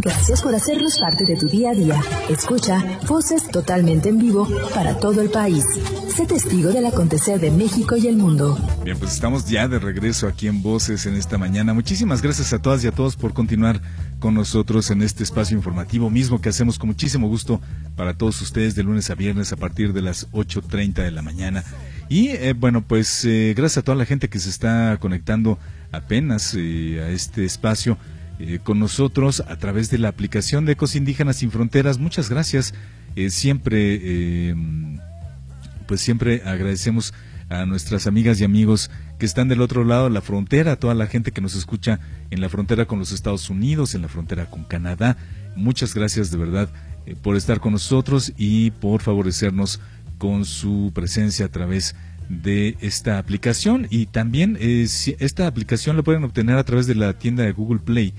Gracias por hacernos parte de tu día a día. Escucha voces totalmente en vivo para todo el país. Sé testigo del acontecer de México y el mundo. Bien, pues estamos ya de regreso aquí en Voces en esta mañana. Muchísimas gracias a todas y a todos por continuar con nosotros en este espacio informativo mismo que hacemos con muchísimo gusto para todos ustedes de lunes a viernes a partir de las 8.30 de la mañana. Y eh, bueno, pues eh, gracias a toda la gente que se está conectando apenas eh, a este espacio con nosotros a través de la aplicación de Ecos Indígenas Sin Fronteras. Muchas gracias. siempre, pues siempre agradecemos a nuestras amigas y amigos que están del otro lado de la frontera, a toda la gente que nos escucha en la frontera con los Estados Unidos, en la frontera con Canadá. Muchas gracias de verdad por estar con nosotros y por favorecernos con su presencia a través de esta aplicación. Y también eh, esta aplicación la pueden obtener a través de la tienda de Google Play.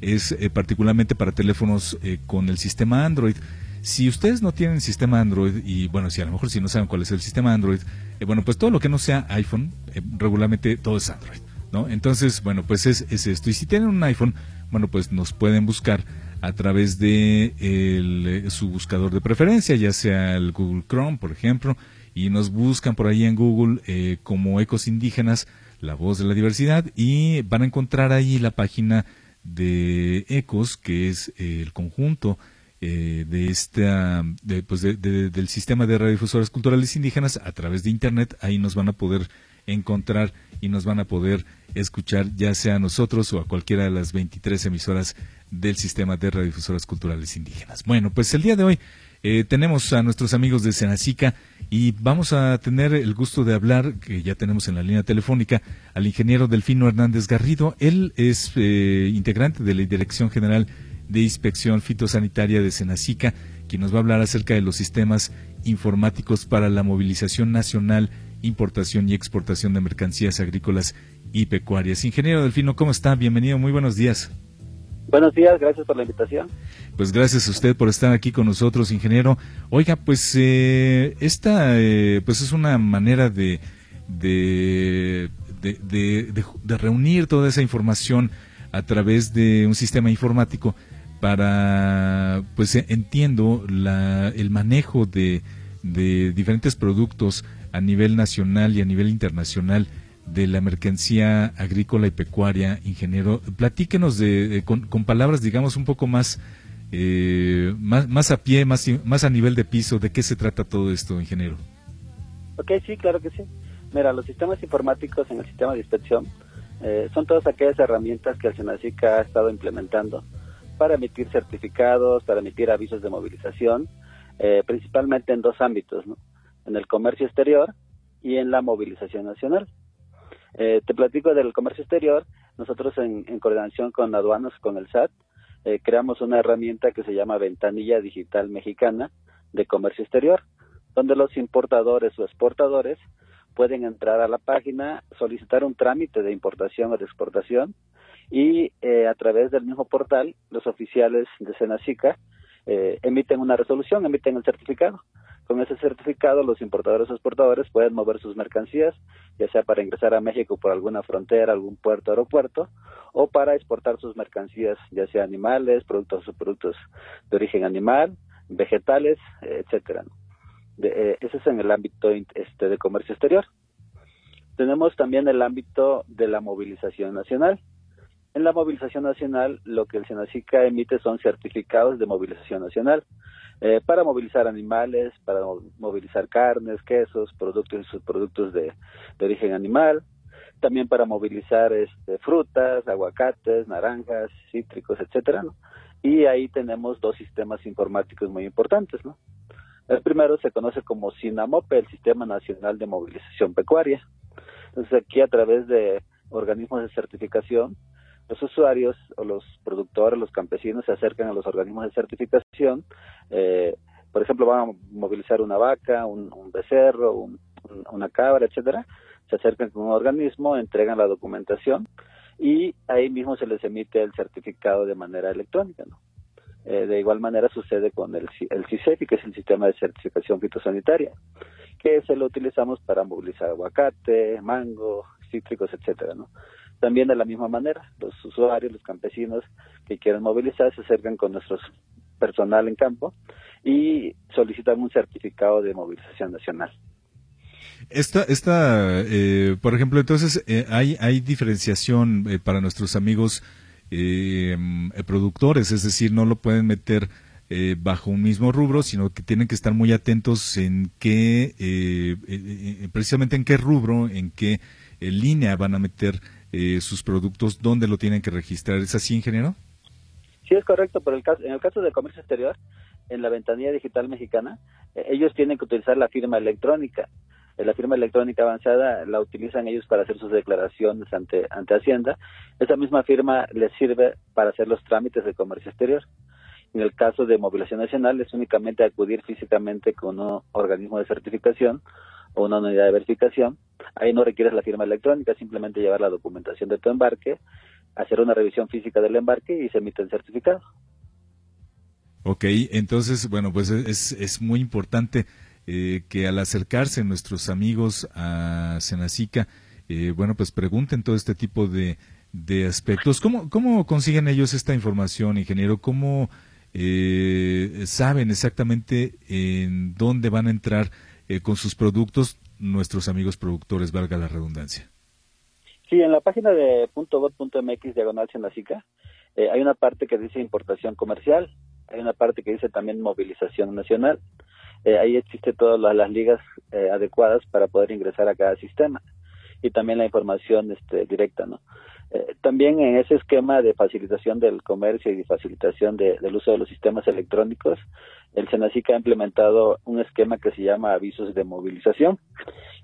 Es eh, particularmente para teléfonos eh, con el sistema Android. Si ustedes no tienen sistema Android y bueno si a lo mejor si no saben cuál es el sistema Android bueno pues todo lo que no sea iPhone regularmente todo es Android no entonces bueno pues es, es esto. Y si tienen un iPhone bueno pues nos pueden buscar a través de eh, su buscador de preferencia, ya sea el Google Chrome, por ejemplo, y nos buscan por ahí en Google eh, como Ecos Indígenas, la voz de la diversidad, y van a encontrar ahí la página de Ecos, que es el conjunto eh, de esta, pues del sistema de radiodifusoras culturales indígenas a través de Internet. Ahí nos van a poder encontrar y nos van a poder escuchar ya sea a nosotros o a cualquiera de las 23 emisoras del sistema de radiodifusoras culturales indígenas. Bueno, pues el día de hoy eh, tenemos a nuestros amigos de Senacica y vamos a tener el gusto de hablar, que ya tenemos en la línea telefónica, al ingeniero Delfino Hernández Garrido. Él es eh, integrante de la Dirección General de Inspección Fitosanitaria de Senacica, quien nos va a hablar acerca de los sistemas informáticos para la movilización nacional importación y exportación de mercancías agrícolas y pecuarias. Ingeniero Delfino, ¿cómo está? Bienvenido, muy buenos días. Buenos días, gracias por la invitación. Pues gracias a usted por estar aquí con nosotros, ingeniero. Oiga, pues eh, esta eh, pues es una manera de de, de, reunir toda esa información a través de un sistema informático para, pues entiendo, la, el manejo de, de diferentes productos a nivel nacional y a nivel internacional de la mercancía agrícola y pecuaria, ingeniero. Platíquenos de, con, palabras, digamos, un poco más, eh, más, más a pie, más, más a nivel de piso, de qué se trata todo esto, ingeniero. Ok, sí, claro que sí. Mira, los sistemas informáticos en el sistema de inspección eh, son todas aquellas herramientas que el SENACIC ha estado implementando para emitir certificados, para emitir avisos de movilización, eh, principalmente en dos ámbitos, en el comercio exterior y en la movilización nacional. Eh, te platico del comercio exterior. Nosotros en, coordinación con aduanas, con el SAT, eh, creamos una herramienta que se llama Ventanilla Digital Mexicana de Comercio Exterior, donde los importadores o exportadores pueden entrar a la página, solicitar un trámite de importación o de exportación y eh, a través del mismo portal los oficiales de Senacica emiten una resolución, emiten el certificado con ese certificado, los importadores o exportadores pueden mover sus mercancías, ya sea para ingresar a México por alguna frontera, algún puerto, aeropuerto, o para exportar sus mercancías, ya sea animales, productos o productos de origen animal, vegetales, etcétera. Eh, ese es en el ámbito este, de comercio exterior. Tenemos también el ámbito de la movilización nacional. En la movilización nacional, lo que el Senacica emite son certificados de movilización nacional. Eh, para movilizar animales, para movilizar carnes, quesos, productos y subproductos de, origen animal, también para movilizar este, frutas, aguacates, naranjas, cítricos, etcétera, Y ahí tenemos dos sistemas informáticos muy importantes, ¿no? El primero se conoce como SINAMOPE, el Sistema Nacional de Movilización Pecuaria. Entonces aquí a través de organismos de certificación los usuarios o los productores, los campesinos se acercan a los organismos de certificación, eh, por ejemplo, van a movilizar una vaca, un, becerro, una cabra, etcétera, se acercan con un organismo, entregan la documentación y ahí mismo se les emite el certificado de manera electrónica, ¿no? Eh, de igual manera sucede con el, el CISEFI, que es el Sistema de Certificación Fitosanitaria, que se lo utilizamos para movilizar aguacate, mango, cítricos, etcétera, ¿no? También de la misma manera, los usuarios, los campesinos que quieren movilizar se acercan con nuestro personal en campo y solicitan un certificado de movilización nacional. Esta, esta eh, por ejemplo, entonces eh, hay, hay diferenciación eh, para nuestros amigos productores, es decir, no lo pueden meter bajo un mismo rubro, sino que tienen que estar muy atentos en qué, precisamente en qué rubro, en qué línea van a meter sus productos, dónde lo tienen que registrar. ¿Es así, ingeniero? Sí, es correcto, pero el caso, en el caso del comercio exterior, en la ventanilla digital mexicana, ellos tienen que utilizar la firma electrónica. Eh, la firma electrónica avanzada la utilizan ellos para hacer sus declaraciones ante, ante Hacienda. Esa misma firma les sirve para hacer los trámites de comercio exterior. En el caso de movilización nacional es únicamente acudir físicamente con un organismo de certificación o una unidad de verificación. Ahí no requieres la firma electrónica, simplemente llevar la documentación de tu embarque, hacer una revisión física del embarque y se emite el certificado. Ok, entonces, bueno, pues es, es muy importante eh, que al acercarse nuestros amigos a Senacica, eh, bueno, pues pregunten todo este tipo de, de aspectos. ¿Cómo, ¿Cómo consiguen ellos esta información, ingeniero? ¿Cómo eh, saben exactamente en dónde van a entrar con sus productos nuestros amigos productores, valga la redundancia? Sí, en la página de .gov.mx diagonal Senacica hay una parte que dice importación comercial, hay una parte que dice también movilización nacional. Eh, ahí existe todas las, ligas eh, adecuadas para poder ingresar a cada sistema y también la información este, directa, ¿no? Eh, también en ese esquema de facilitación del comercio y de facilitación del uso de los sistemas electrónicos, el SENACIC ha implementado un esquema que se llama avisos de movilización.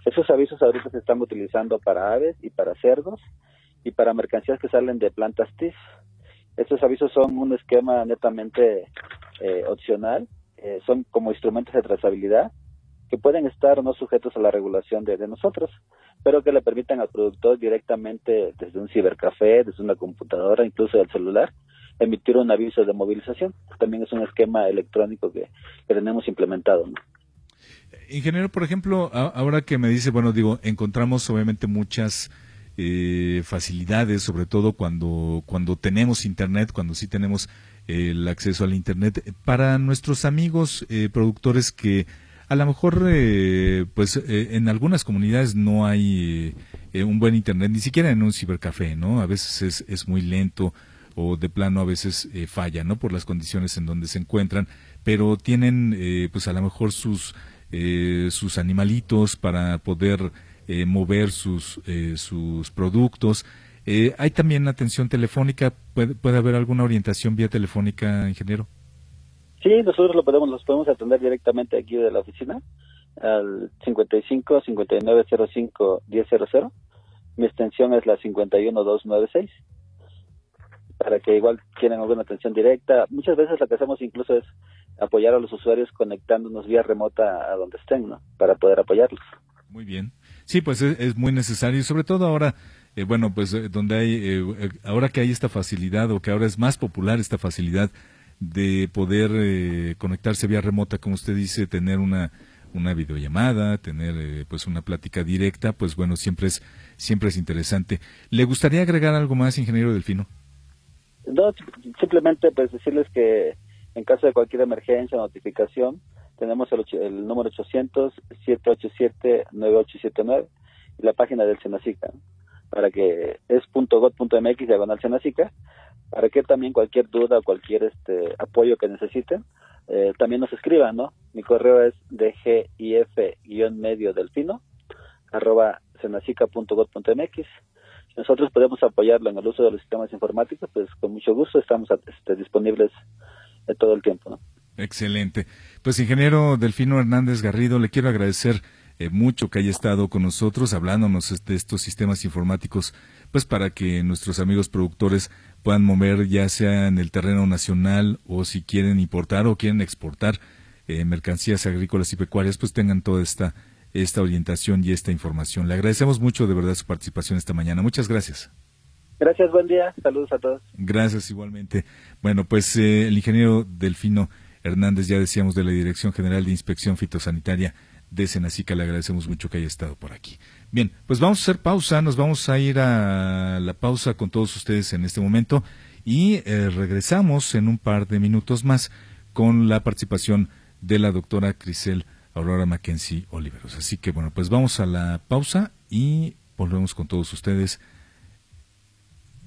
Esos avisos ahorita se están utilizando para aves y para cerdos y para mercancías que salen de plantas TIF. Estos avisos son un esquema netamente opcional eh, son como instrumentos de trazabilidad que pueden estar no sujetos a la regulación de, nosotros, pero que le permitan al productor directamente desde un cibercafé, desde una computadora, incluso del celular, emitir un aviso de movilización. También es un esquema electrónico que, tenemos implementado. Ingeniero, por ejemplo, ahora que me dice, bueno, digo, encontramos obviamente muchas eh, facilidades, sobre todo cuando, cuando tenemos Internet, cuando sí tenemos el acceso al Internet. Para nuestros amigos eh, productores que a lo mejor, eh, pues eh, en algunas comunidades no hay un buen Internet, ni siquiera en un cibercafé, ¿no? A veces es, es muy lento o de plano a veces falla, ¿no? Por las condiciones en donde se encuentran, pero tienen, pues a lo mejor sus, sus animalitos para poder mover sus, sus productos. Eh, ¿Hay también atención telefónica? ¿Puede, ¿Puede haber alguna orientación vía telefónica, ingeniero? Sí, nosotros lo podemos, los podemos atender directamente aquí de la oficina al 55 5905 1000. Mi extensión es la 51296 para que igual tienen alguna atención directa. Muchas veces lo que hacemos incluso es apoyar a los usuarios conectándonos vía remota a donde estén, ¿no? Para poder apoyarlos. Muy bien. Sí, pues es, es muy necesario y sobre todo ahora eh, bueno, pues eh, donde hay, eh, ahora que hay esta facilidad o que ahora es más popular esta facilidad de poder conectarse vía remota, como usted dice, tener una, una videollamada, tener pues una plática directa, pues bueno, siempre es, siempre es interesante. ¿Le gustaría agregar algo más, ingeniero Delfino? No, simplemente pues decirles que en caso de cualquier emergencia notificación, tenemos el, el número 800-787-9879 y la página del Senacica para que es .gov.mx diagonal senacica para que también cualquier duda o cualquier este apoyo que necesiten eh, también nos escriban, ¿no? Mi correo es dgif-medio delfino arroba senacica.gov.mx nosotros podemos apoyarlo en el uso de los sistemas informáticos, pues con mucho gusto estamos este, disponibles todo el tiempo. Excelente. Pues ingeniero Delfino Hernández Garrido, le quiero agradecer eh, mucho que haya estado con nosotros hablándonos de estos sistemas informáticos, pues para que nuestros amigos productores puedan mover ya sea en el terreno nacional o si quieren importar o quieren exportar eh, mercancías agrícolas y pecuarias, pues tengan toda esta esta orientación y esta información. Le agradecemos mucho de verdad su participación esta mañana. Muchas gracias. Gracias, buen día. Saludos a todos. Gracias igualmente. Bueno, pues eh, el ingeniero Delfino Hernández, ya decíamos, de la Dirección General de Inspección Fitosanitaria de Senacica. Le agradecemos mucho que haya estado por aquí. Bien, pues vamos a hacer pausa, nos vamos a ir a la pausa con todos ustedes en este momento y eh, regresamos en un par de minutos más con la participación de la doctora Crisel Aurora Mackenzie Oliveros. Así que bueno, pues vamos a la pausa y volvemos con todos ustedes